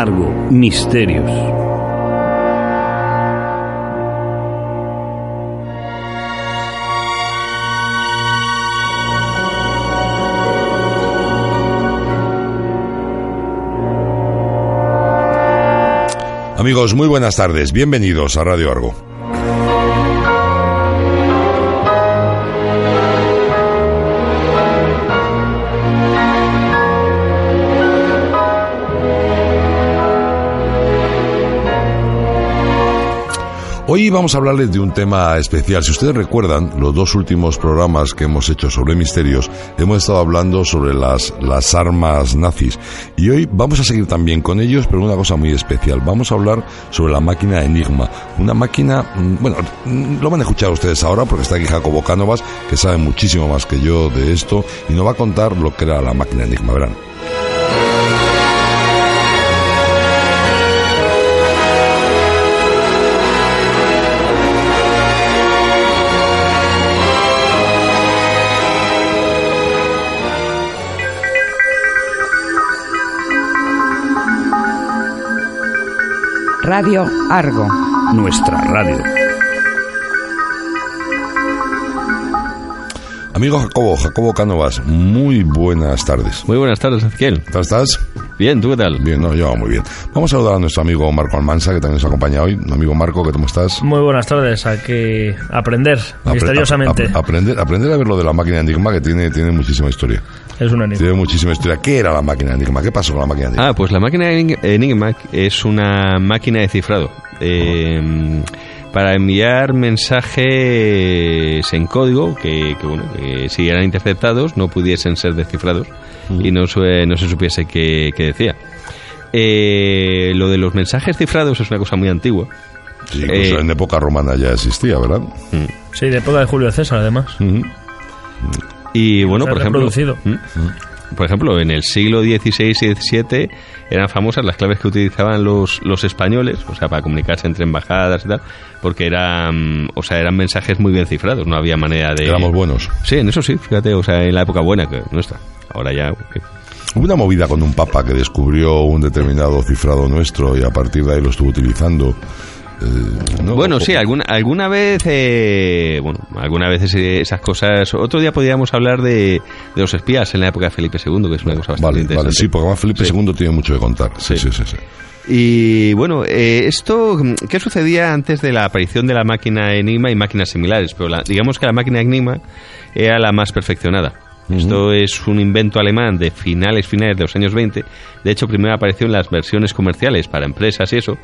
Argo, Misterios. Amigos, muy buenas tardes. Bienvenidos a Radio Argo. Hoy vamos a hablarles de un tema especial. Si ustedes recuerdan, los dos últimos programas que hemos hecho sobre misterios, hemos estado hablando sobre las, las armas nazis. Y hoy vamos a seguir también con ellos, pero una cosa muy especial. Vamos a hablar sobre la máquina Enigma. Una máquina, mm, bueno, mm, lo van a escuchar ustedes ahora porque está aquí Jacobo Cánovas, que sabe muchísimo más que yo de esto, y nos va a contar lo que era la máquina Enigma. Verán. Radio Argo. Nuestra radio. Amigo Jacobo, Jacobo Cánovas, muy buenas tardes. Muy buenas tardes, Ezequiel. ¿Cómo estás? Bien, ¿tú qué tal? Bien, no, yo muy bien. Vamos a saludar a nuestro amigo Marco Almansa, que también nos acompaña hoy. Amigo Marco, ¿cómo estás? Muy buenas tardes, hay que aprender misteriosamente. Apre- aprender, aprender a ver lo de la máquina Enigma, que tiene, tiene muchísima historia. Es un enigma. Tiene muchísima historia. ¿Qué era la máquina Enigma? ¿Qué pasó con la máquina Enigma? Ah, pues la máquina Enig- Enigma es una máquina de cifrado. eh, para enviar mensajes en código que, que, bueno, que si eran interceptados no pudiesen ser descifrados y no, no se supiese qué, qué decía. Eh, lo de los mensajes cifrados es una cosa muy antigua. Sí, incluso eh, en época romana ya existía, ¿verdad? Sí, de época de Julio César, además. Y bueno, por ejemplo. ¿Mm? por ejemplo, en el siglo XVI y XVII eran famosas las claves que utilizaban los, los españoles, o sea, para comunicarse entre embajadas y tal, porque eran, o sea, eran mensajes muy bien cifrados, no había manera de... Éramos buenos. Sí, en eso sí, fíjate, o sea, en la época buena que nuestra. Ahora ya... Hubo una movida con un papa que descubrió un determinado cifrado nuestro y a partir de ahí lo estuvo utilizando. Eh, ¿no? Bueno, sí, alguna, alguna vez, eh, bueno, alguna vez esas cosas. Otro día podríamos hablar de, de los espías en la época de Felipe II, que es una cosa bastante Vale, interesante. vale, sí, porque además Felipe Sí. II tiene mucho que contar. Sí, sí, Sí. sí. sí. Y bueno, eh, esto, ¿qué sucedía antes de la aparición de la máquina Enigma y máquinas similares? Pero la- digamos que la máquina Enigma era la más perfeccionada. Esto es un invento alemán de finales, finales de los años 20. De hecho, primero apareció en las versiones comerciales para empresas y eso,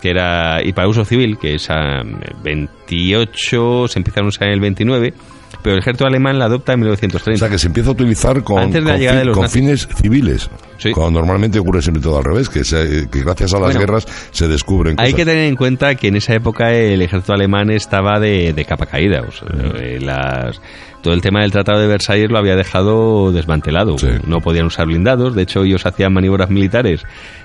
que era, y para uso civil, que es a 28, se empiezan a usar en el 29, pero el ejército alemán la adopta en O 1930. sea, que se empieza a utilizar con, Antes de la con llegada fin- de los con nazis. fines civiles. Sí. Cuando normalmente ocurre siempre todo al revés, que, se- que gracias a las Bueno, guerras se descubren Hay cosas. que tener en cuenta que en esa época el ejército alemán estaba de, de capa caída. o sea, eh, las- todo el tema del Tratado de Versalles lo había dejado desmantelado. Sí. No podían usar blindados. De hecho, ellos hacían maniobras militares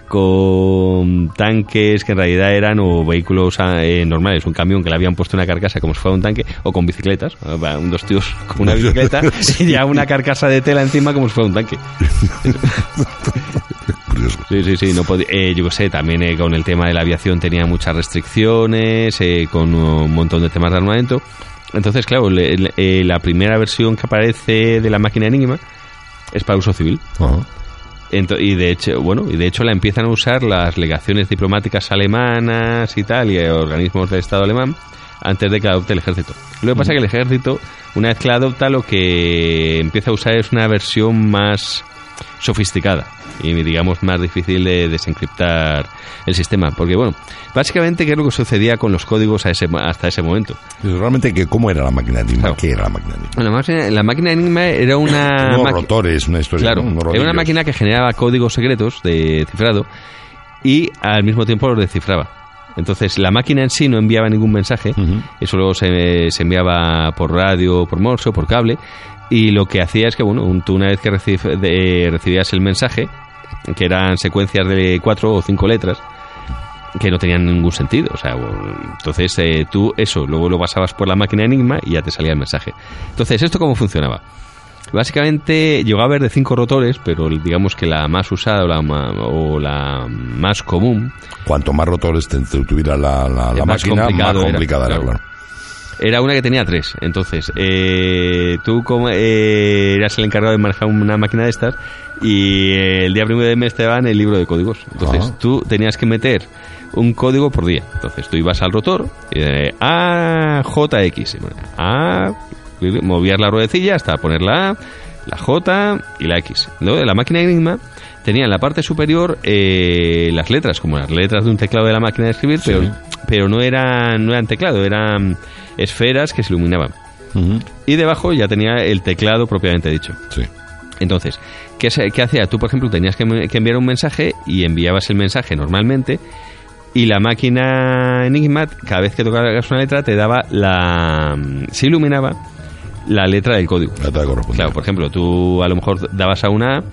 con tanques que en realidad eran o vehículos ah, eh, normales, un camión que le habían puesto una carcasa como si fuera un tanque, o con bicicletas. Ah, un dos tíos con una bicicleta y ya una carcasa de tela encima como si fuera un tanque. Curioso. Sí, sí, sí, no podía, eh, yo sé, también eh, con el tema de la aviación tenía muchas restricciones, eh, con un montón de temas de armamento. Entonces, claro, le- le- la primera versión que aparece de la máquina Enigma es para uso civil. Ajá. Y de hecho, bueno, y de hecho la empiezan a usar las legaciones diplomáticas alemanas y tal, y organismos del Estado alemán, antes de que adopte el ejército. Lo que pasa es que el ejército, una vez que la adopta, lo que empieza a usar es una versión más sofisticada y digamos más difícil de desencriptar el sistema. Porque bueno básicamente qué es lo que sucedía con los códigos a ese, hasta ese momento realmente que cómo era la máquina Enigma qué era la máquina Enigma la máquina, la máquina Enigma era una unos rotores una historia claro era una máquina que generaba códigos secretos de cifrado y al mismo tiempo los descifraba. Entonces la máquina en sí no enviaba ningún mensaje, eso luego se, se, enviaba por radio, por morse o por cable, y lo que hacía es que, bueno, tú una vez que recibías el mensaje, que eran secuencias de cuatro o cinco letras, que no tenían ningún sentido. O sea, entonces eh, tú eso, luego lo pasabas por la máquina Enigma y ya te salía el mensaje. Entonces, ¿esto cómo funcionaba? Básicamente llegó a haber de cinco rotores, pero digamos que la más usada o la, o la más común. Cuanto más rotores tuviera la, la, máquina, más complicada era, claro. Era una que tenía tres. Entonces, eh, tú como, eh, eras el encargado de manejar una máquina de estas y el día primero de mes te daban el libro de códigos. Entonces, tú tenías que meter un código por día. Entonces, tú ibas al rotor y de AJX. A, movías la ruedecilla hasta poner la A, la J y la X. Luego, de la máquina Enigma tenía en la parte superior eh, las letras, como las letras de un teclado de la máquina de escribir, pero, pero no, eran, no eran teclado, eran esferas que se iluminaban. Y debajo ya tenía el teclado propiamente dicho. Sí. Entonces, ¿qué, ¿qué, hacía? Tú, por ejemplo, tenías que, enviar un mensaje y enviabas el mensaje normalmente y la máquina Enigma, cada vez que tocabas una letra, te daba la... se iluminaba la letra del código. La claro, por ejemplo, tú a lo mejor dabas a una A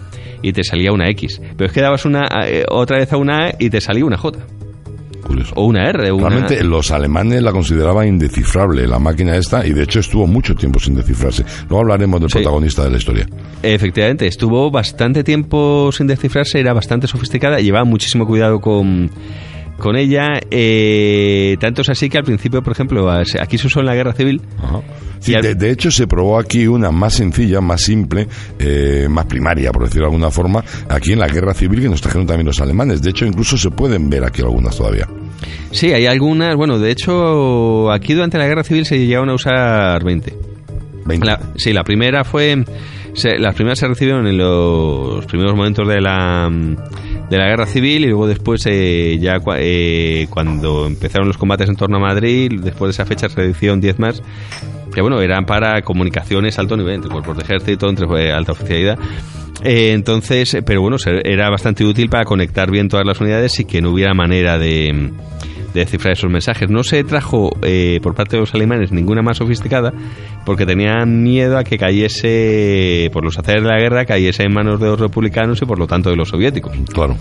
y te salía una X, pero es que dabas una eh, otra vez a una A y te salía una J. O una R. Realmente los alemanes la consideraban indescifrable, la máquina esta, y de hecho estuvo mucho tiempo sin descifrarse. Luego hablaremos del protagonista de la historia. Efectivamente, estuvo bastante tiempo sin descifrarse, era bastante sofisticada, llevaba muchísimo cuidado con con ella. Eh, tanto es así que al principio, por ejemplo, aquí se usó en la guerra civil. De, hecho, se probó aquí una más sencilla, más simple, eh, más primaria, por decirlo de alguna forma, aquí en la guerra civil que nos trajeron también los alemanes. De hecho, incluso se pueden ver aquí algunas todavía. Sí, hay algunas. Bueno, de hecho, aquí durante la guerra civil se llegaron a usar 20. 20. sí, la primera fue. las primeras se recibieron en los primeros momentos de la de la guerra civil y luego después eh, ya eh, cuando empezaron los combates en torno a Madrid, después de esa fecha se recibieron 10 más que bueno, eran para comunicaciones alto nivel, entre cuerpos de ejército, entre eh, alta oficialidad. entonces, pero bueno, era bastante útil para conectar bien todas las unidades y que no hubiera manera de, de descifrar esos mensajes. No se trajo eh, por parte de los alemanes ninguna más sofisticada porque tenían miedo a que cayese, por los haceres de la guerra, cayese en manos de los republicanos y por lo tanto de los soviéticos. Claro,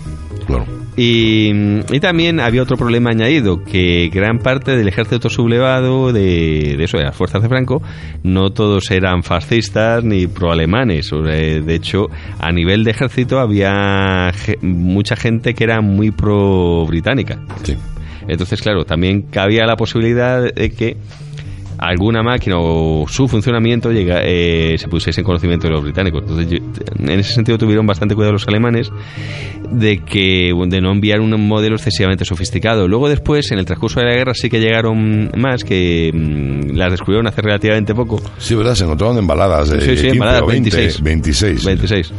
claro. Y, y también había otro problema añadido, que gran parte del ejército sublevado de, de eso, de las fuerzas de Franco, no todos eran fascistas ni proalemanes. De hecho, a nivel de ejército había mucha gente que era muy pro-británica. Sí. Entonces, claro, también cabía la posibilidad de que alguna máquina o su funcionamiento llega, eh, se pusiese en conocimiento de los británicos. Entonces, en ese sentido tuvieron bastante cuidado los alemanes de que de no enviar un modelo excesivamente sofisticado. Luego después, en el transcurso de la guerra, sí que llegaron más que mm, las descubrieron hace relativamente poco. Sí, verdad, se encontraron embaladas de sí, sí, embaladas 26. 26. 26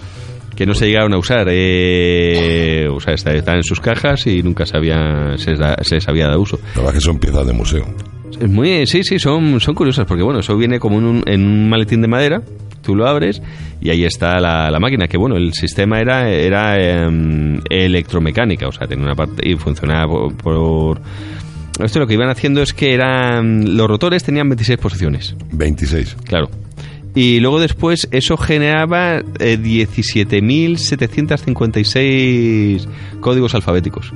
que no se llegaron a usar. Eh, o sea, están en sus cajas y nunca se, había, se, les había dado uso. La verdad que son piezas de museo. Es muy, sí, sí, son, son curiosas porque, bueno, eso viene como en un, en un maletín de madera, tú lo abres y ahí está la, la máquina, que bueno, el sistema era, era em, electromecánica, o sea, tenía una parte y funcionaba por, por esto lo que iban haciendo es que eran los rotores tenían 26 posiciones. 26. Claro. Y luego después eso generaba eh, 17.756 códigos alfabéticos.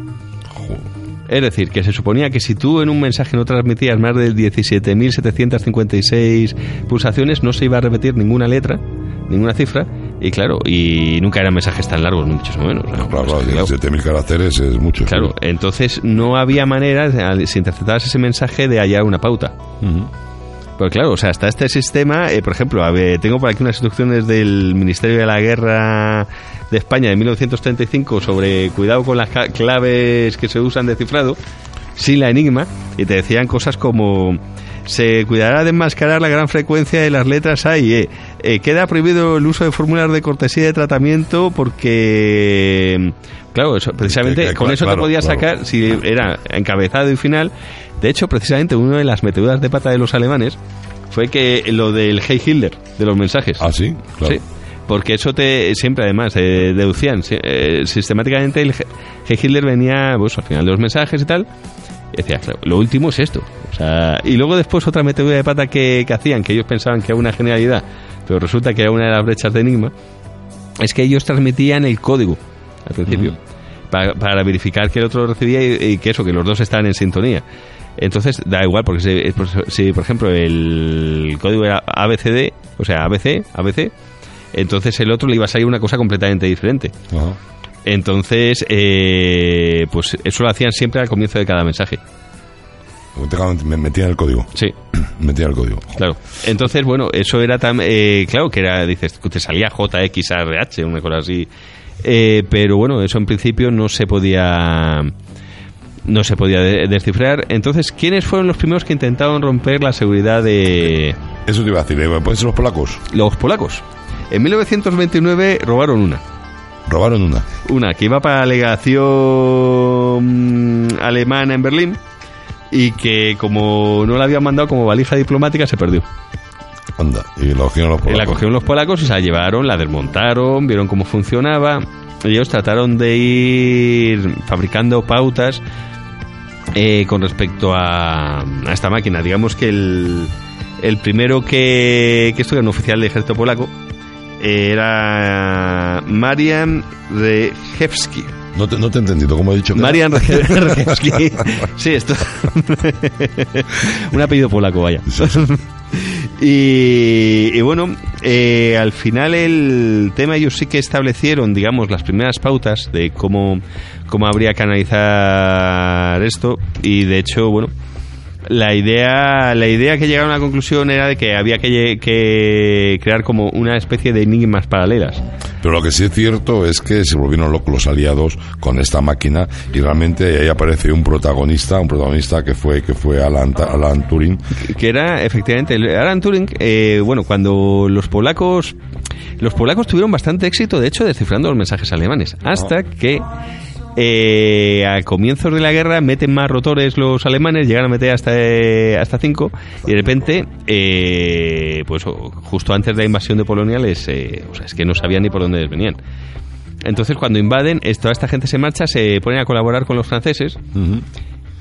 Es decir, que se suponía que si tú en un mensaje no transmitías más de 17.756 pulsaciones, no se iba a repetir ninguna letra, ninguna cifra, y claro, y nunca eran mensajes tan largos, ni mucho menos. claro, claro, 17.000 caracteres es mucho. Claro, entonces no había manera, si interpretabas ese mensaje, de hallar una pauta. Pues claro, o sea, hasta este sistema, eh, por ejemplo, tengo por aquí unas instrucciones del Ministerio de la Guerra de España de 1935 sobre cuidado con las claves que se usan de cifrado, sin la enigma, y te decían cosas como se cuidará de enmascarar la gran frecuencia de las letras A y E. Eh, queda prohibido el uso de fórmulas de cortesía de tratamiento porque, claro, eso, precisamente con eso claro, te podías claro. sacar, si era encabezado y final. De hecho, precisamente una de las meteduras de pata de los alemanes fue que lo del Hey Hitler, de los mensajes. Ah, sí, claro. Sí, porque eso te siempre además eh, deducían eh, sistemáticamente el Hitler venía pues, al final de los mensajes y tal. Y decía, claro, lo último es esto. O sea, y luego después otra metedura de pata que, que hacían, que ellos pensaban que era una genialidad, pero resulta que era una de las brechas de Enigma, es que ellos transmitían el código al principio. Para, para verificar que el otro lo recibía y, y que eso, que los dos estaban en sintonía. Entonces da igual, porque si, si, por ejemplo el código era ABCD, o sea ABC, ABC, entonces el otro le iba a salir una cosa completamente diferente. Ajá. Entonces, eh, pues eso lo hacían siempre al comienzo de cada mensaje. Me metían el código. Sí, Metían el código. claro. Entonces, bueno, eso era tan... eh, claro que era, dices, te salía JXRH, una cosa así. Eh, pero bueno, eso en principio no se podía... No se podía de- descifrar. Entonces, ¿quiénes fueron los primeros que intentaron romper la seguridad de Eso te iba a decir, ¿eh? ¿pueden ser los polacos? los polacos? En 1929 robaron una. Robaron una. Una que iba para la legación mm, alemana en Berlín y que como no la habían mandado como valija diplomática se perdió. Anda. Y la cogieron los Y polacos. La cogieron los polacos y se la llevaron, la desmontaron, vieron cómo funcionaba. Y ellos trataron de ir fabricando pautas eh, con respecto a, a esta máquina. Digamos que el, el primero que, que esto era un oficial de ejército polaco era Marian Rejewski. No te, no te he entendido, como he dicho. Marian Rejewski. Sí, esto. un apellido polaco, vaya. Y, y bueno, eh, al final el tema ellos sí que establecieron, digamos, las primeras pautas de cómo, cómo habría que analizar esto y de hecho, bueno, la idea, la idea que llegaron a la conclusión era de que había que, que crear como una especie de enigmas paralelas. Pero lo que sí es cierto es que se volvieron locos los aliados con esta máquina y realmente ahí aparece un protagonista, un protagonista que fue que fue Alan, Alan Turing. que era efectivamente Alan Turing eh, bueno cuando los polacos los polacos tuvieron bastante éxito de hecho descifrando los mensajes alemanes hasta que eh, a comienzos de la guerra meten más rotores los alemanes llegan a meter hasta eh, hasta cinco y de repente eh, pues o- justo antes de la invasión de Polonia les eh, es que no sabían ni por dónde venían. Entonces cuando invaden toda esta gente se marcha se ponen a colaborar con los franceses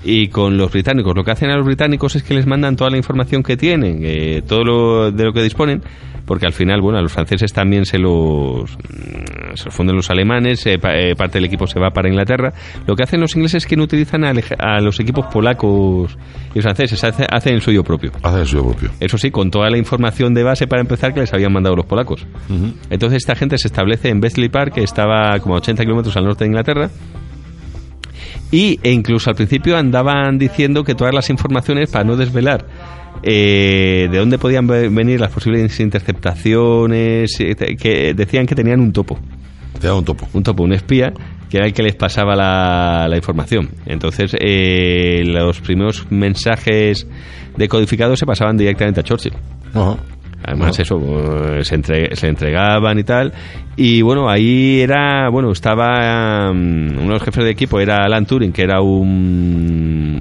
y con los británicos. Lo que hacen a los británicos es que les mandan toda la información que tienen, eh, todo lo de lo que disponen, porque al final, bueno, a los franceses también se los, mm, se los funden los alemanes, eh, pa- eh, parte del equipo se va para Inglaterra. Lo que hacen los ingleses es que no utilizan a, los equipos polacos y franceses, hace- hacen el suyo propio. Hace el suyo propio. Eso sí, con toda la información de base para empezar que les habían mandado los polacos. Entonces esta gente se establece en Bletchley Park, que estaba como a 80 kilómetros al norte de Inglaterra. Y e incluso al principio andaban diciendo que todas las informaciones, para no desvelar eh, de dónde podían ve- venir las posibles interceptaciones, eh, que decían que tenían un topo Te da un topo. un topo, un espía, que era el que les pasaba la, la información. Entonces, eh, los primeros mensajes decodificados se pasaban directamente a Churchill. Ajá. Además, eso, eh, se, entre- se entregaban y tal. Y bueno, ahí era, bueno, estaba mm, uno de los jefes de equipo, era Alan Turing, que era un,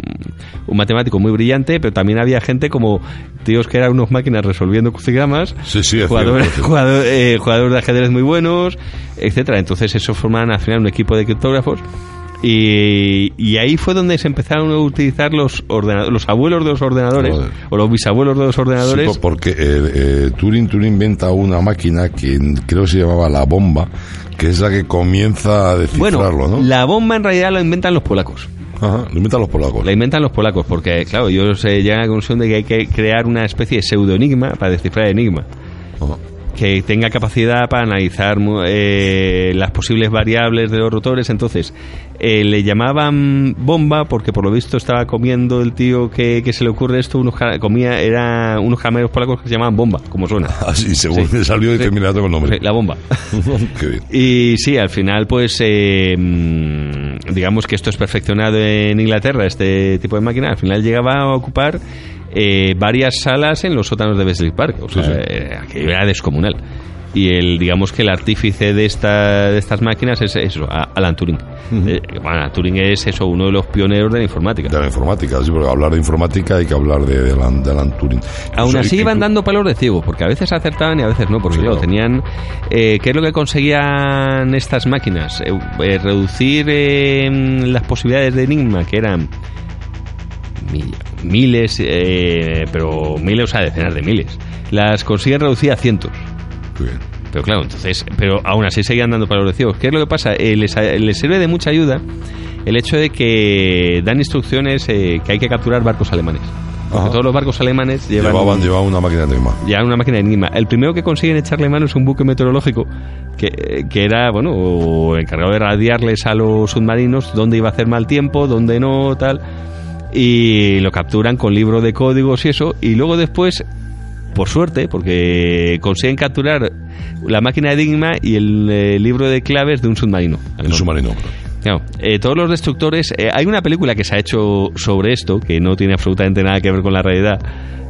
un matemático muy brillante, pero también había gente como tíos que eran unos máquinas resolviendo crucigramas, Sí, sí, es jugadores, cierto, sí. jugador- eh, jugadores de ajedrez muy buenos, etcétera. Entonces, eso formaban al final un equipo de criptógrafos. Y, y ahí fue donde se empezaron a utilizar los los abuelos de los ordenadores, Joder. o los bisabuelos de los ordenadores. Sí, porque eh, eh, Turing, Turing inventa una máquina que creo que se llamaba la bomba, que es la que comienza a Bueno, descifrarlo, ¿no? la bomba en realidad la inventan los polacos. Ajá, lo inventan los polacos. La inventan los polacos porque, claro, ellos eh, llegan a la conclusión de que hay que crear una especie de pseudoenigma para descifrar el enigma. Ajá. Que tenga capacidad para analizar eh, las posibles variables de los rotores. Entonces, eh, le llamaban bomba porque por lo visto estaba comiendo el tío que, que se le ocurre esto, unos, comía, era unos caramelos polacos que se llamaban bomba, como suena. Así, según Sí. me salió Sí. determinado con el nombre. Sí, la bomba. Qué bien. Y sí, al final, pues, eh, mm, digamos que esto es perfeccionado en Inglaterra, este tipo de máquina. Al final llegaba a ocupar eh, varias salas en los sótanos de Bexley Park. O sea, Sí, sí. eh, aquello era descomunal. Y el, digamos que el artífice de, esta, de estas máquinas es eso, Alan Turing. Eh, bueno, Alan Turing es eso, uno de los pioneros de la informática. De la informática, sí, porque hablar de informática hay que hablar de, de, Alan, de Alan Turing. Aún así iban dando palos de ciego, porque a veces acertaban y a veces no, porque Sí, claro, tenían... Eh, ¿Qué es lo que conseguían estas máquinas? Eh, eh, reducir eh, las posibilidades de enigma, que eran mi- miles, eh, pero miles, o sea, decenas de miles. Las consiguen reducir a cientos. Muy bien. Pero claro, entonces, pero aún así seguían dando palos de ciegos. ¿Qué es lo que pasa? Eh, les, les sirve de mucha ayuda el hecho de que dan instrucciones eh, que hay que capturar barcos alemanes. Porque todos los barcos alemanes llevan, Llevaban, llevaban una máquina de enigma. llevan una máquina de enigma. El primero que consiguen echarle mano es un buque meteorológico que, que era, bueno, encargado de radiarles a los submarinos dónde iba a hacer mal tiempo, dónde no, tal. Y lo capturan con libro de códigos y eso. Y luego después, por suerte, porque consiguen capturar la máquina de enigma y el eh, libro de claves de un submarino. El submarino. Claro, eh, todos los destructores. eh, hay una película que se ha hecho sobre esto, que no tiene absolutamente nada que ver con la realidad,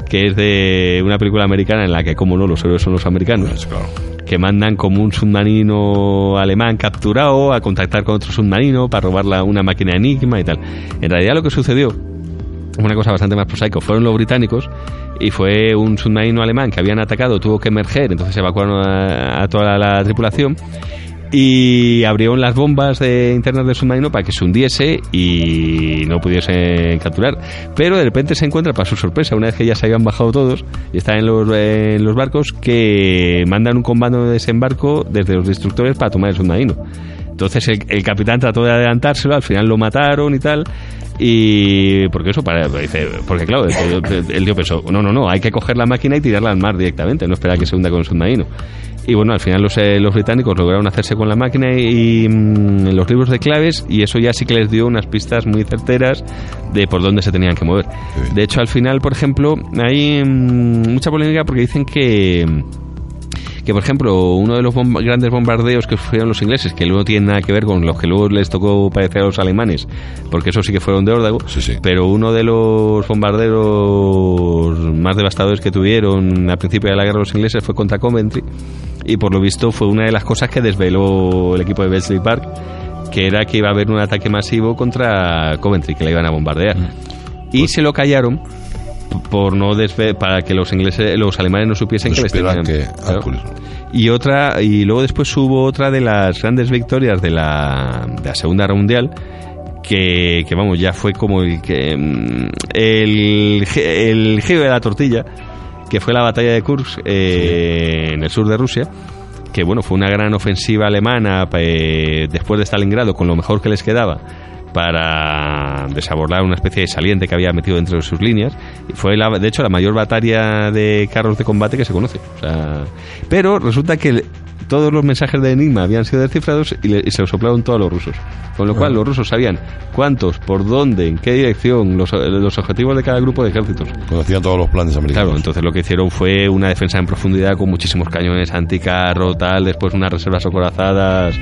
que es de una película americana en la que, como no, los héroes son los americanos, Pues, claro. que mandan como un submarino alemán capturado a contactar con otro submarino para robar la- una máquina enigma y tal. En realidad, lo que sucedió, una cosa bastante más prosaico, fueron los británicos y fue un submarino alemán que habían atacado, tuvo que emerger, entonces evacuaron a, a toda la, la tripulación y abrieron las bombas internas del submarino para que se hundiese y no pudiesen capturar. Pero de repente se encuentra, para su sorpresa, una vez que ya se habían bajado todos y están en los, en los barcos, que mandan un comando de desembarco desde los destructores para tomar el submarino. Entonces el, el capitán trató de adelantárselo, al final lo mataron y tal. Y porque eso, para, dice, porque claro, el, tío pensó, no, no, no, hay que coger la máquina y tirarla al mar directamente, no esperar que se hunda con el submarino. Y bueno, al final los, eh, los británicos lograron hacerse con la máquina y, mm, los libros de claves y eso ya sí que les dio unas pistas muy certeras de por dónde se tenían que mover. De hecho, al final, por ejemplo, hay mm, mucha polémica porque dicen que que por ejemplo uno de los bomba- grandes bombardeos que sufrieron los ingleses que luego no tienen nada que ver con los que luego les tocó padecer a los alemanes porque esos sí que fueron de órdago Sí, sí. pero uno de los bombarderos más devastadores que tuvieron al principio de la guerra los ingleses fue contra Coventry y por lo visto fue una de las cosas que desveló el equipo de Bletchley Park que era que iba a haber un ataque masivo contra Coventry que la iban a bombardear y se lo callaron por no desve para que los ingleses los alemanes no supiesen No que les tenían que- y otra y luego después hubo otra de las grandes victorias de la, de la segunda guerra mundial que, que, vamos ya fue como el que mm, el, el giro de la tortilla que fue la batalla de Kursk eh, en el sur de Rusia que bueno fue una gran ofensiva alemana eh, después de Stalingrado con lo mejor que les quedaba para desabordar una especie de saliente que había metido dentro de sus líneas fue la, de hecho la mayor batalla de carros de combate que se conoce O sea, pero resulta que el- todos los mensajes de Enigma habían sido descifrados y, le- y se los soplaron todos los rusos con lo cual los rusos sabían cuántos, por dónde, en qué dirección los, los objetivos de cada grupo de ejércitos Conocían todos los planes americanos. Claro, entonces lo que hicieron fue una defensa en profundidad con muchísimos cañones anticarro, tal, después unas reservas acorazadas.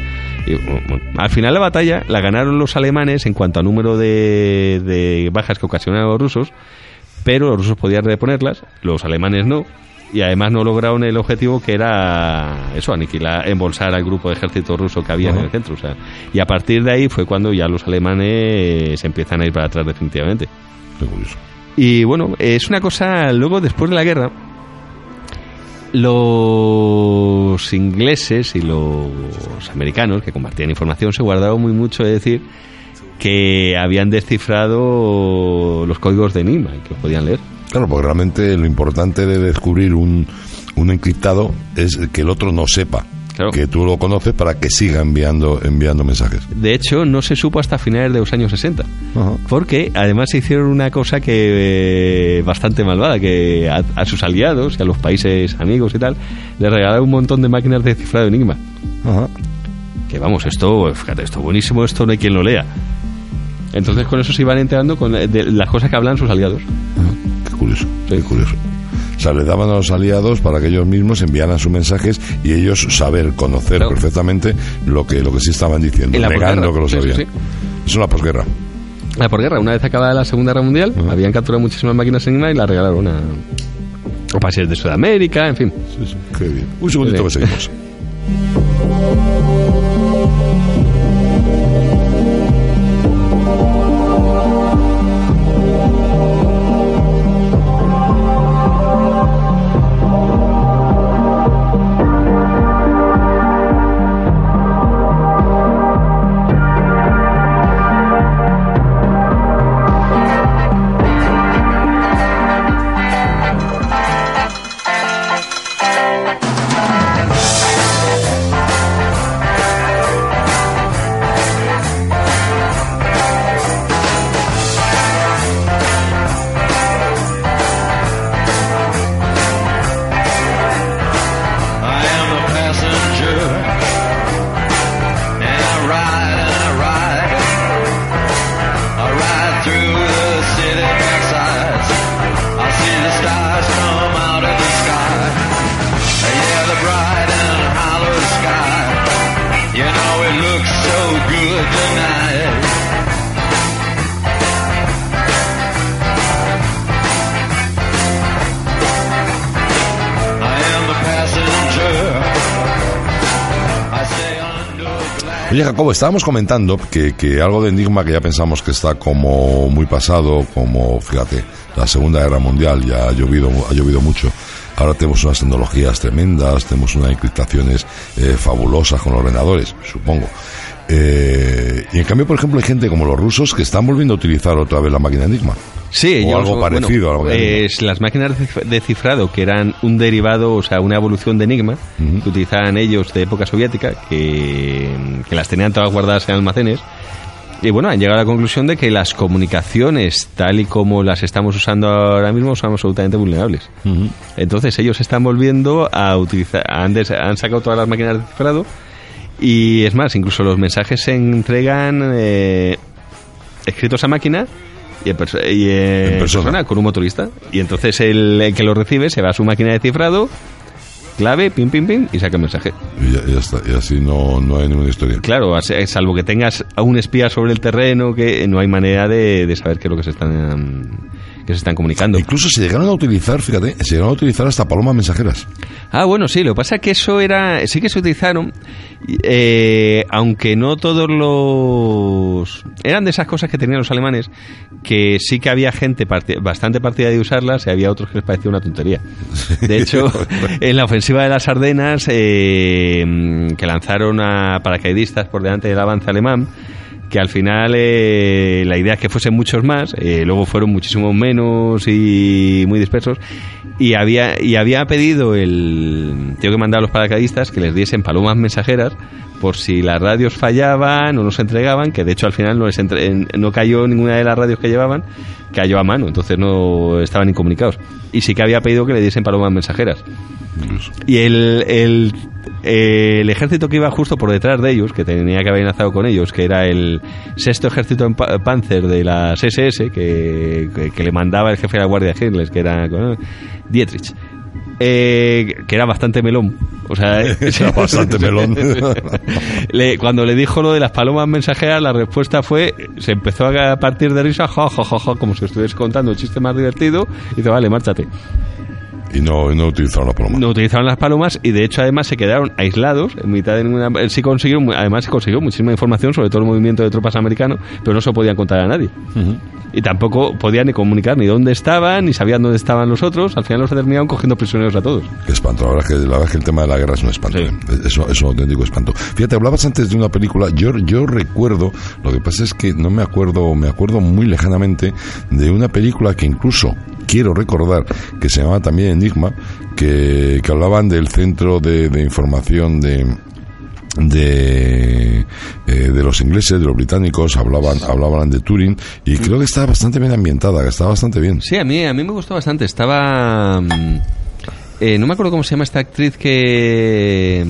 Y, bueno, al final la batalla la ganaron los alemanes en cuanto a número de, de bajas que ocasionaron los rusos, pero los rusos podían reponerlas, los alemanes no. Y además no lograron el objetivo que era eso, aniquilar, embolsar al grupo de ejército ruso que había en el centro. O sea, y a partir de ahí fue cuando ya los alemanes se empiezan a ir para atrás definitivamente. Qué curioso. Y bueno, es una cosa, luego después de la guerra, los ingleses y los americanos que compartían información se guardaron muy mucho de decir que habían descifrado los códigos de Enigma y que los podían leer. Claro, porque realmente lo importante de descubrir un, un encriptado es que el otro no sepa Claro. que tú lo conoces para que siga enviando enviando mensajes. De hecho, no se supo hasta finales de los años 60. Porque además se hicieron una cosa que eh, bastante malvada, que a, a sus aliados y a los países amigos y tal, les regalaron un montón de máquinas de cifrado Enigma. Ajá. Que vamos, esto, fíjate, esto buenísimo, esto no hay quien lo lea. Entonces con eso se iban enterando con eh, de las cosas que hablan sus aliados. Qué curioso, qué curioso. O sea, le daban a los aliados para que ellos mismos enviaran sus mensajes y ellos saber, conocer Claro. perfectamente lo que, lo que sí estaban diciendo, negando que lo Sí, sí, sabían. sí. Eso es la posguerra. La posguerra, una vez acabada la Segunda Guerra Mundial, habían capturado muchísimas máquinas Enigma y las regalaron a, a países de Sudamérica, en fin. Sí, sí, qué bien. Un segundito que seguimos. Oye, Jacobo, estábamos comentando que, que algo de Enigma que ya pensamos que está como muy pasado, como, fíjate, la Segunda Guerra Mundial ya ha llovido, ha llovido mucho. Ahora tenemos unas tecnologías tremendas, tenemos unas encriptaciones eh, fabulosas con ordenadores, supongo. Eh, y en cambio, por ejemplo, hay gente como los rusos que están volviendo a utilizar otra vez la máquina Enigma. Sí, O algo parecido a algo de Enigma. pues las máquinas de cif- de cifrado, que eran un derivado, o sea, una evolución de Enigma, Ujú. que utilizaban ellos de época soviética, que, que las tenían todas guardadas en almacenes. Y bueno, han llegado a la conclusión de que las comunicaciones, tal y como las estamos usando ahora mismo, son absolutamente vulnerables. Entonces ellos están volviendo a utilizar, han, des- han sacado todas las máquinas de cifrado y es más, incluso los mensajes se entregan eh, escritos a máquina y en, perso- y, eh, En persona. persona, con un motorista. Y entonces el, el que lo recibe se va a su máquina de cifrado, clave, pim, pim, pim, y saca el mensaje. Y, ya, ya está, y así no, no hay ninguna historia. Claro, salvo que tengas a un espía sobre el terreno, que no hay manera de, de saber qué es lo que se están, que se están comunicando. Incluso se llegaron a utilizar, fíjate, se llegaron a utilizar hasta palomas mensajeras. Ah, bueno, sí, lo que pasa es que eso era, sí que se utilizaron, eh, aunque no todos los... Eran de esas cosas que tenían los alemanes, que sí que había gente parti- bastante partida de usarlas y había otros que les parecía una tontería. De hecho, en la ofensiva de las Ardenas, eh, que lanzaron a paracaidistas por delante del avance alemán, que al final eh, la idea es que fuesen muchos más, eh, luego fueron muchísimos menos y muy dispersos, y había, y había pedido el tío que mandaba a los paracaidistas que les diesen palomas mensajeras por si las radios fallaban o no se entregaban, que de hecho al final no, les entre- en- no cayó ninguna de las radios que llevaban, cayó a mano, entonces no estaban incomunicados. Y sí que había pedido que le diesen palomas mensajeras. Y el, el, el ejército que iba justo por detrás de ellos, que tenía que haber enlazado con ellos, que era el sexto ejército en pa- Panzer de las SS, que, que, que le mandaba el jefe de la Guardia Hitler, que era. Dietrich. eh, que era bastante melón. O sea, Era bastante melón. Le- cuando le dijo lo de las palomas mensajeras, la respuesta fue, se empezó a partir de risa, ja, ja, ja, como si estuviese contando un chiste más divertido, y dice, vale, márchate. Y no, y no utilizaron la paloma. No utilizaron las palomas y de hecho además se quedaron aislados en mitad de ninguna... él Sí consiguieron, además se consiguió muchísima información sobre todo el movimiento de tropas americano, pero no se lo podían contar a nadie. Y tampoco podían ni comunicar ni dónde estaban, ni sabían dónde estaban los otros. Al final los terminaron cogiendo prisioneros a todos. Qué espanto, la verdad, es que, la verdad es que el tema de la guerra es un espanto. Sí. ¿eh? Es, es un auténtico espanto. Fíjate, hablabas antes de una película, yo, yo recuerdo, lo que pasa es que no me acuerdo, me acuerdo muy lejanamente de una película que incluso quiero recordar, que se llamaba también Enigma, que, que hablaban del centro de, de información de de, eh, de los ingleses, de los británicos, hablaban, hablaban de Turing y creo que estaba bastante bien ambientada, que estaba bastante bien. Sí, a mí, a mí me gustó bastante. Estaba... mm, eh, no me acuerdo cómo se llama esta actriz que...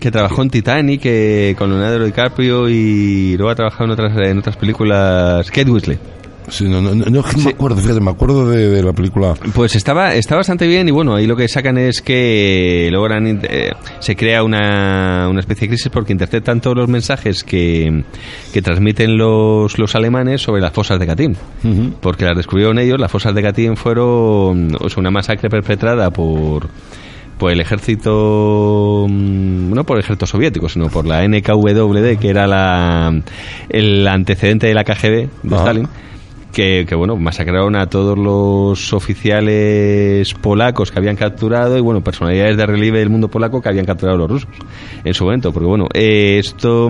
que trabajó en Titanic que con Leonardo DiCaprio y luego ha trabajado en otras en otras películas Kate Winslet Sí, no, no, no, no me acuerdo, fíjate, me acuerdo de, de la película. Pues estaba, está bastante bien y bueno, ahí lo que sacan es que logran, eh, se crea una, una especie de crisis porque interceptan todos los mensajes que, que transmiten los, los alemanes sobre las fosas de Katyn. Porque las descubrieron ellos, las fosas de Katyn fueron o sea, una masacre perpetrada por por el ejército mm, no por el ejército soviético sino por la NKVD que era la el antecedente de la KGB de. Stalin que, que, bueno, masacraron a todos los oficiales polacos que habían capturado y bueno, personalidades de relieve del mundo polaco que habían capturado a los rusos en su momento, porque bueno, eh, esto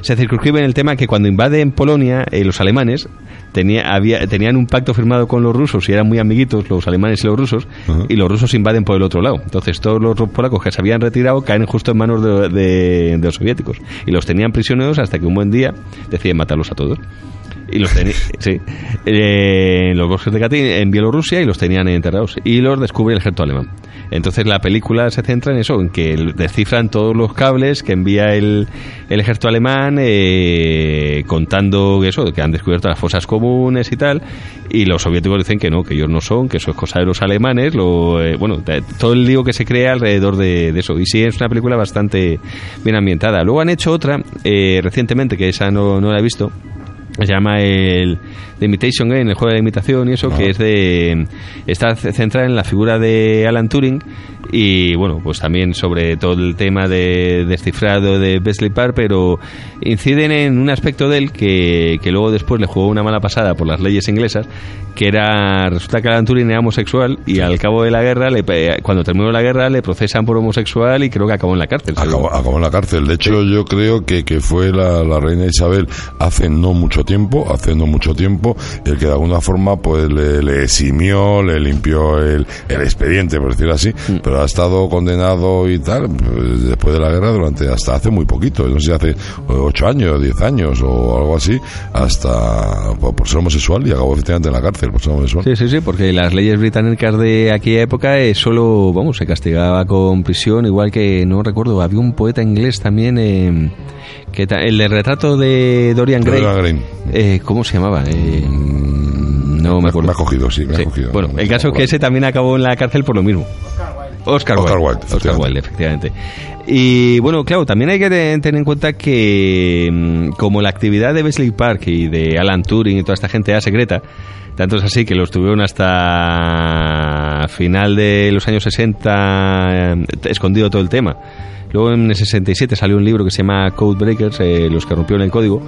se circunscribe en el tema que cuando invaden Polonia, eh, los alemanes tenía, había, tenían un pacto firmado con los rusos y eran muy amiguitos los alemanes y los rusos y los rusos invaden por el otro lado. Entonces todos los polacos que se habían retirado caen justo en manos de, de- de los soviéticos y los tenían prisioneros hasta que un buen día deciden matarlos a todos. Y los sí, eh, los bosques de Katyn, en Bielorrusia, y los tenían enterrados. Y los descubre el ejército alemán. Entonces la película se centra en eso, en que descifran todos los cables que envía el, el ejército alemán eh, contando eso, que han descubierto las fosas comunes y tal. Y los soviéticos dicen que no, que ellos no son, que eso es cosa de los alemanes. Lo, eh, bueno, todo el lío que se crea alrededor de, de eso. Y sí, es una película bastante bien ambientada. Luego han hecho otra eh, recientemente, que esa no, no la he visto se llama el The Imitation Game, el juego de la imitación y eso, que es de está centrada en la figura de Alan Turing y bueno, pues también sobre todo el tema de descifrado de Besley Park, pero inciden en un aspecto de él que, que luego después le jugó una mala pasada por las leyes inglesas, que era resulta que Alan Turing era homosexual y al cabo de la guerra, le, pe- cuando terminó la guerra, le procesan por homosexual y creo que acabó en la cárcel. Acabó, acabó en la cárcel. De hecho, yo creo que, que fue la, la reina Isabel hace no mucho tiempo, hace no mucho tiempo, el que de alguna forma pues le, le eximió, le limpió el, el expediente, por decirlo así, Mm. pero ha estado condenado y tal, pues, después de la guerra, durante hasta hace muy poquito, no sé si hace ocho años, diez años o algo así, hasta por, por ser homosexual y acabó efectivamente en la cárcel por ser homosexual. Sí, sí, sí, porque las leyes británicas de aquella época eh, solo, vamos, se castigaba con prisión, igual que, no recuerdo, había un poeta inglés también, eh, que el de retrato de Dorian Gray. Dorian Gray. Eh, ¿Cómo se llamaba? Eh, no me acuerdo. Me ha cogido, sí, me ha Sí. cogido. Bueno, No el caso es que ese también acabó en la cárcel por lo mismo. Oscar Wilde. Oscar Wilde, Oscar efectivamente. Wilde, efectivamente. Y bueno, claro, también hay que te- tener en cuenta que mm, como la actividad de Wesley Park y de Alan Turing y toda esta gente era secreta, tanto es así que los tuvieron hasta final de los años 60 eh, escondido todo el tema. Luego en el 67 salió un libro que se llama Code Breakers, eh, los que rompieron el código,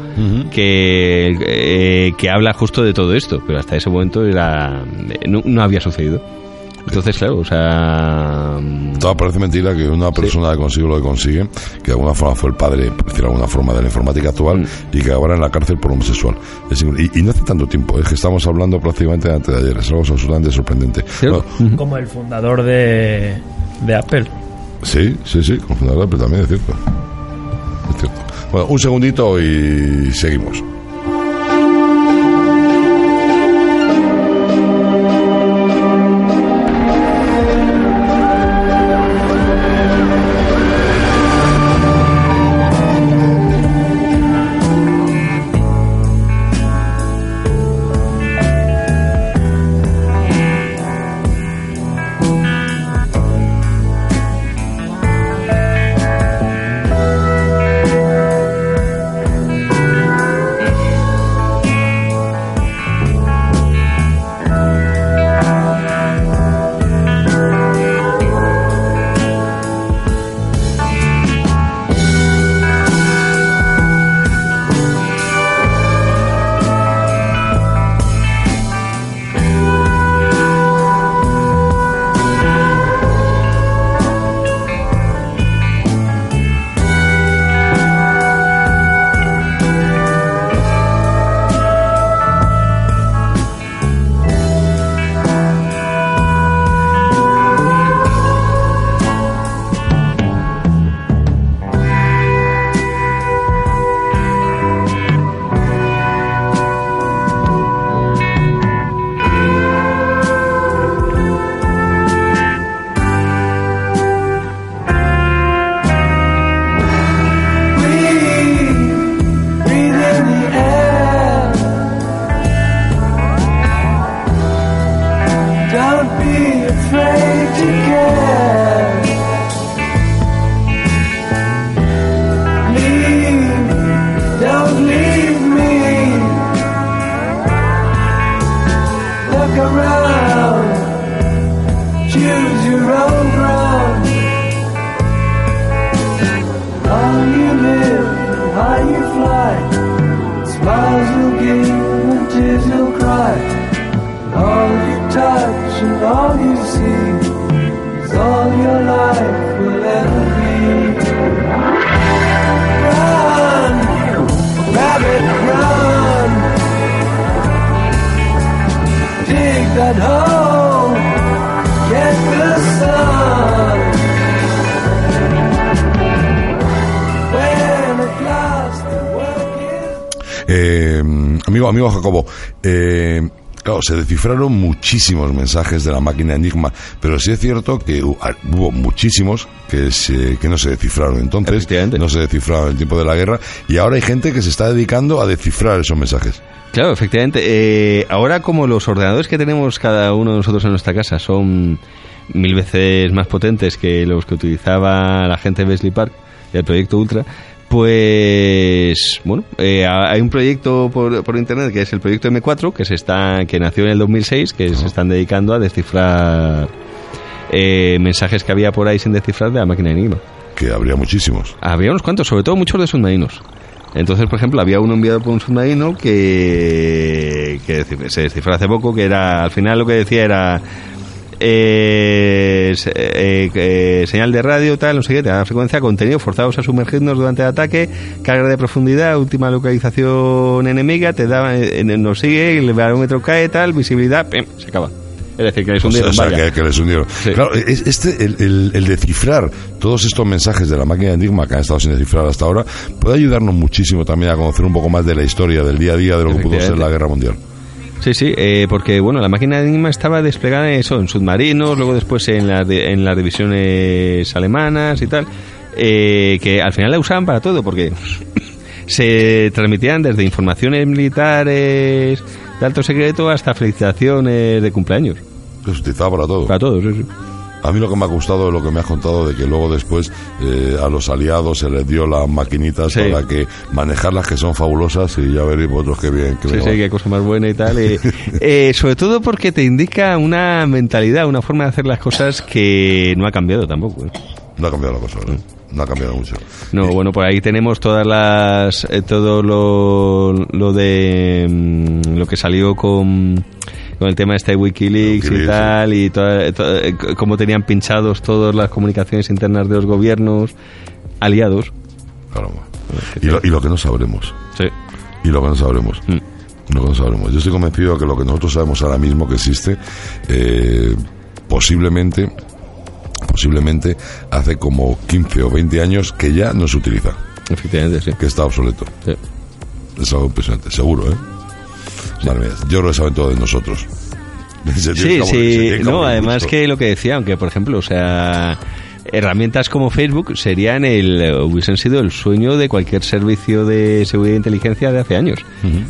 que, eh, que habla justo de todo esto, pero hasta ese momento era eh, no, no había sucedido. Entonces, claro, o sea... mm, Todo parece mentira que una persona que consigue lo que consigue, que de alguna forma fue el padre, por decirlo de alguna forma, de la informática actual, Mm. y que ahora en la cárcel por homosexual. Es y, y no hace tanto tiempo, es que estamos hablando prácticamente de antes de ayer, es algo absolutamente sorprendente. Como el fundador de, de Apple. Sí, sí, sí, con fundador, pero también es cierto. Es cierto. Bueno, un segundito y seguimos. Amigo, amigo Jacobo, eh, claro, se descifraron muchísimos mensajes de la máquina Enigma, pero sí es cierto que ah, hubo muchísimos que, se, que no se descifraron entonces, no se descifraron en el tiempo de la guerra, y ahora hay gente que se está dedicando a descifrar esos mensajes. Claro, efectivamente. Eh, ahora como los ordenadores que tenemos cada uno de nosotros en nuestra casa son mil veces más potentes que los que utilizaba la gente de Besley Park, del proyecto Ultra, pues bueno, eh, ha- hay un proyecto por, por internet que es el proyecto M4 que se está que nació en el 2006 que se están dedicando a descifrar eh, mensajes que había por ahí sin descifrar de la máquina Enigma. Que habría muchísimos. Había unos cuantos, sobre todo muchos de submarinos. Entonces, por ejemplo, había uno enviado por un submarino que, que se descifró hace poco, que era, al final lo que decía era eh, eh, eh, señal de radio, tal, no sé qué, te da frecuencia, contenido, forzados a sumergirnos durante el ataque, carga de profundidad, última localización enemiga, te da, eh, nos sigue, el barómetro cae, tal, visibilidad, pim, se acaba. Es decir, que les hundieron, o sea, vaya. que, que les hundieron. Sí. Claro, es- este, el, el- el descifrar todos estos mensajes de la máquina de Enigma que han estado sin descifrar hasta ahora puede ayudarnos muchísimo también a conocer un poco más de la historia del día a día de lo que pudo ser la guerra mundial. Sí, sí, eh, porque bueno, la máquina de Enigma estaba desplegada en eso, en submarinos, luego después en, las de- en las divisiones alemanas y tal, eh, que al final la usaban para todo, porque se transmitían desde informaciones militares de alto secreto hasta felicitaciones de cumpleaños, se utilizaba para todo. para todos. sí, sí. A mí lo que me ha gustado es lo que me has contado de que luego después eh, a los aliados se les dio las maquinitas Sí. para que manejarlas que son fabulosas y ya veréis vosotros qué bien. Qué Sí, sí, qué cosa más buena y tal. eh, eh, sobre todo porque te indica una mentalidad, una forma de hacer las cosas que no ha cambiado tampoco. ¿eh? No ha cambiado la cosa, ¿verdad? No ha cambiado mucho. No, bueno, por ahí tenemos todas las eh, todo lo, lo de mm, lo que salió con con el tema este de Wikileaks, y tal y toda- toda- eh, cómo tenían pinchados todas las comunicaciones internas de los gobiernos aliados. Caramba. Y lo, y lo que no sabremos. Sí. Y lo que no sabremos. Mm. Lo que no sabremos. Yo estoy convencido de que lo que nosotros sabemos ahora mismo que existe, eh, posiblemente, posiblemente hace como 15 o 20 años que ya no se utiliza, Efectivamente, sí. que está obsoleto. Sí. Es algo impresionante, seguro, ¿eh? Madre mía, yo creo que saben todo de nosotros. Se Sí, se sí. No, además que lo que decía, aunque por ejemplo, o sea, herramientas como Facebook serían el hubiesen sido el sueño de cualquier servicio de seguridad e inteligencia de hace años.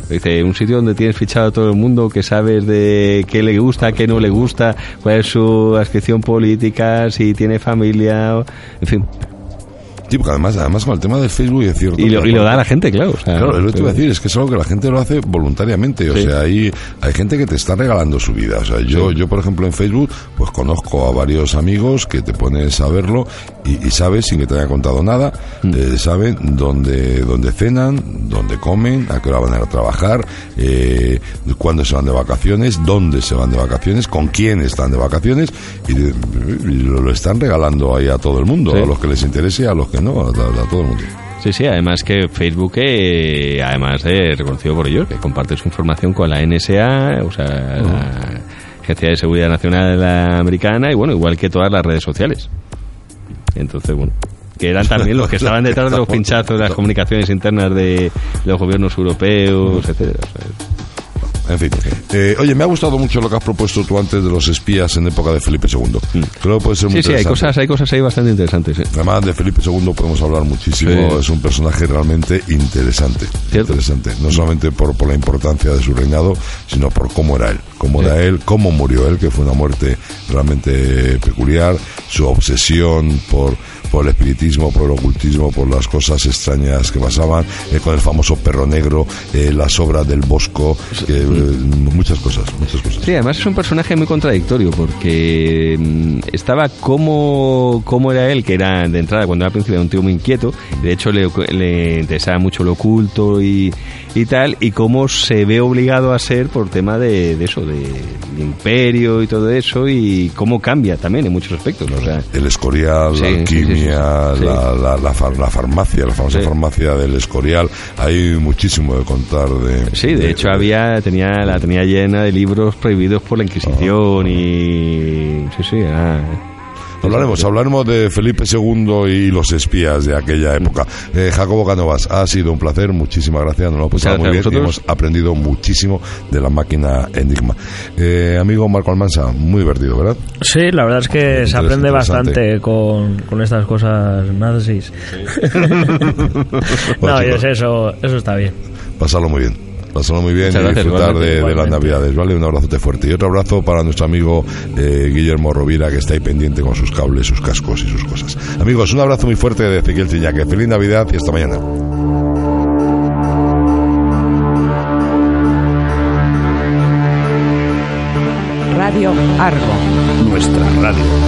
Dice, un sitio donde tienes fichado a todo el mundo, que sabes de qué le gusta, qué no le gusta, cuál es su adscripción política, si tiene familia, en fin. Sí, porque además, además con el tema de Facebook es cierto. Y lo, y lo da la gente, claro. o sea, Claro, es lo que te iba a decir, es que es algo que la gente lo hace voluntariamente. O Sí. sea, hay, hay gente que te está regalando su vida. O sea, yo, yo, por ejemplo, en Facebook, pues conozco a varios amigos que te pones a verlo y, y sabes, sin que te haya contado nada, Mm. eh, saben dónde, dónde cenan, dónde comen, a qué hora van a ir a trabajar, eh, cuándo se van de vacaciones, dónde se van de vacaciones, con quién están de vacaciones y, lo, lo están regalando ahí a todo el mundo, Sí. a los que les interese a los que no, a, a todo el mundo. Sí, sí, además que Facebook, eh, además de reconocido por ellos, que comparte su información con la NSA, o sea, la Agencia de Seguridad Nacional Americana, y bueno, igual que todas las redes sociales. Entonces, bueno, que eran también los que estaban detrás de los pinchazos de las comunicaciones internas de los gobiernos europeos, etcétera. o sea, En fin. Eh, oye, me ha gustado mucho lo que has propuesto tú antes de los espías en época de Felipe II. Creo que puede ser muy Mm. Sí, sí, hay cosas, hay cosas ahí bastante interesantes. ¿eh? Además de Felipe II podemos hablar muchísimo, Sí. es un personaje realmente interesante, Cierto. interesante, no solamente por, por la importancia de su reinado, sino por cómo era él, cómo era él, cómo murió él, que fue una muerte realmente peculiar, su obsesión por, por el espiritismo, por el ocultismo, por las cosas extrañas que pasaban, eh, con el famoso perro negro, eh, las obras del Bosco, que, eh, muchas cosas, muchas cosas. Sí, además es un personaje muy contradictorio porque mm, estaba como, como era él, que era de entrada cuando era príncipe era un tío muy inquieto, de hecho le, le interesaba mucho lo oculto y, y tal, y cómo se ve obligado a ser por tema de, de eso, de, de imperio y todo eso, y cómo cambia también en muchos aspectos. O sea, el Escorial, Sí, la sí, sí, alquimia, sí, sí. La, la, la far- la farmacia, la famosa farmacia del Escorial. Hay muchísimo de contar de. Sí, de hecho había tenía la tenía llena de libros prohibidos por la Inquisición y sí, sí, era- Hablaremos, hablaremos de Felipe II y los espías de aquella época. Eh, Jacobo Canovas, ha sido un placer, muchísimas gracias, nos lo hemos pasado muy bien y hemos aprendido muchísimo de la máquina Enigma. Eh, amigo Marco Almansa, muy divertido, ¿verdad? Sí, la verdad es que se aprende bastante con, con estas cosas nazis. no, Bueno, y es eso, eso está bien. Pasarlo muy bien. Pasarlo muy bien Muchas y gracias, disfrutar de, igualmente, de las navidades, ¿vale? Un abrazote fuerte. Y otro abrazo para nuestro amigo eh, Guillermo Rovira, que está ahí pendiente con sus cables, sus cascos y sus cosas. Amigos, un abrazo muy fuerte de Ezequiel Ciñaque. Feliz Navidad y hasta mañana. Radio Argo. Nuestra radio.